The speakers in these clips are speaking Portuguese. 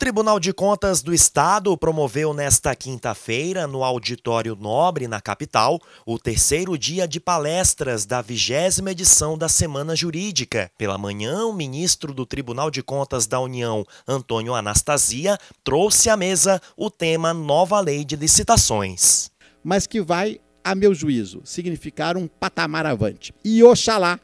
Tribunal de Contas do Estado promoveu nesta quinta-feira, no Auditório Nobre, na capital, o terceiro dia de palestras da vigésima edição da Semana Jurídica. Pela manhã, o ministro do Tribunal de Contas da União, Antônio Anastasia, trouxe à mesa o tema Nova Lei de Licitações. Mas que vai, a meu juízo, significar um patamar avante. E oxalá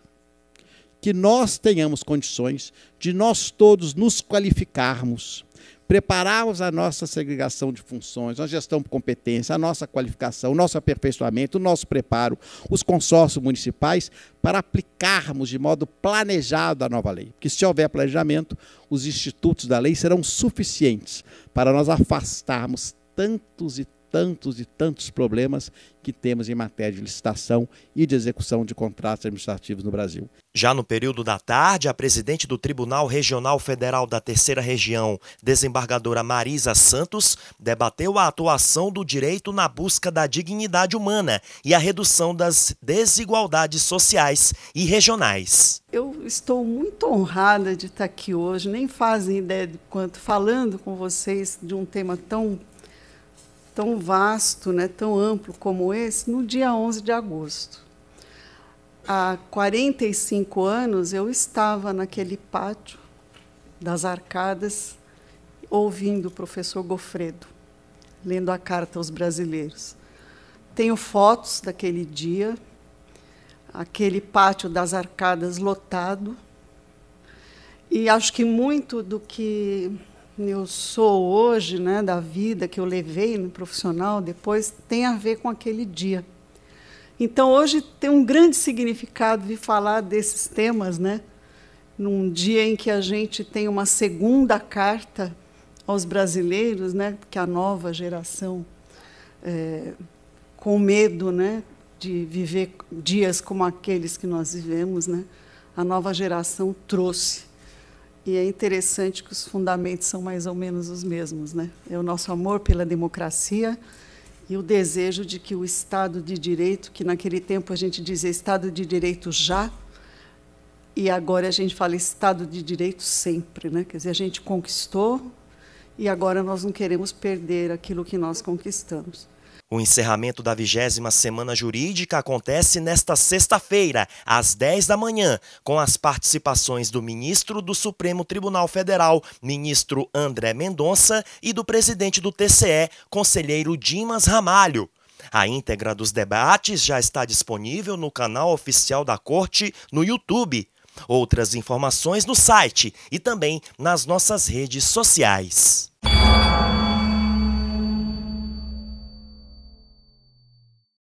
que nós tenhamos condições de nós todos nos qualificarmos, prepararmos a nossa segregação de funções, a gestão por competência, a nossa qualificação, o nosso aperfeiçoamento, o nosso preparo, os consórcios municipais, para aplicarmos de modo planejado a nova lei. Porque se houver planejamento, os institutos da lei serão suficientes para nós afastarmos tantos e tantos e tantos problemas que temos em matéria de licitação e de execução de contratos administrativos no Brasil. Já no período da tarde, a presidente do Tribunal Regional Federal da Terceira Região, desembargadora Marisa Santos, debateu a atuação do direito na busca da dignidade humana e a redução das desigualdades sociais e regionais. Eu estou muito honrada de estar aqui hoje, nem fazem ideia de quanto, falando com vocês de um tema tão tão vasto, né, tão amplo como esse, no dia 11 de agosto. Há 45 anos eu estava naquele pátio das arcadas, ouvindo o professor Gofredo, lendo a carta aos brasileiros. Tenho fotos daquele dia, aquele pátio das arcadas lotado, e acho que muito do que eu sou hoje, né, da vida que eu levei no profissional depois, tem a ver com aquele dia. Então, hoje tem um grande significado de falar desses temas, né? Num dia em que a gente tem uma segunda carta aos brasileiros, né? Que a nova geração, é, com medo, né? De viver dias como aqueles que nós vivemos, né? A nova geração trouxe e é interessante que os fundamentos são mais ou menos os mesmos, né? É o nosso amor pela democracia e o desejo de que o Estado de Direito, que naquele tempo a gente dizia Estado de Direito já, e agora a gente fala Estado de Direito sempre, né? Quer dizer, a gente conquistou e agora nós não queremos perder aquilo que nós conquistamos. O encerramento da vigésima semana jurídica acontece nesta sexta-feira, às 10 da manhã, com as participações do ministro do Supremo Tribunal Federal, ministro André Mendonça, e do presidente do TCE, conselheiro Dimas Ramalho. A íntegra dos debates já está disponível no canal oficial da Corte no YouTube. Outras informações no site e também nas nossas redes sociais.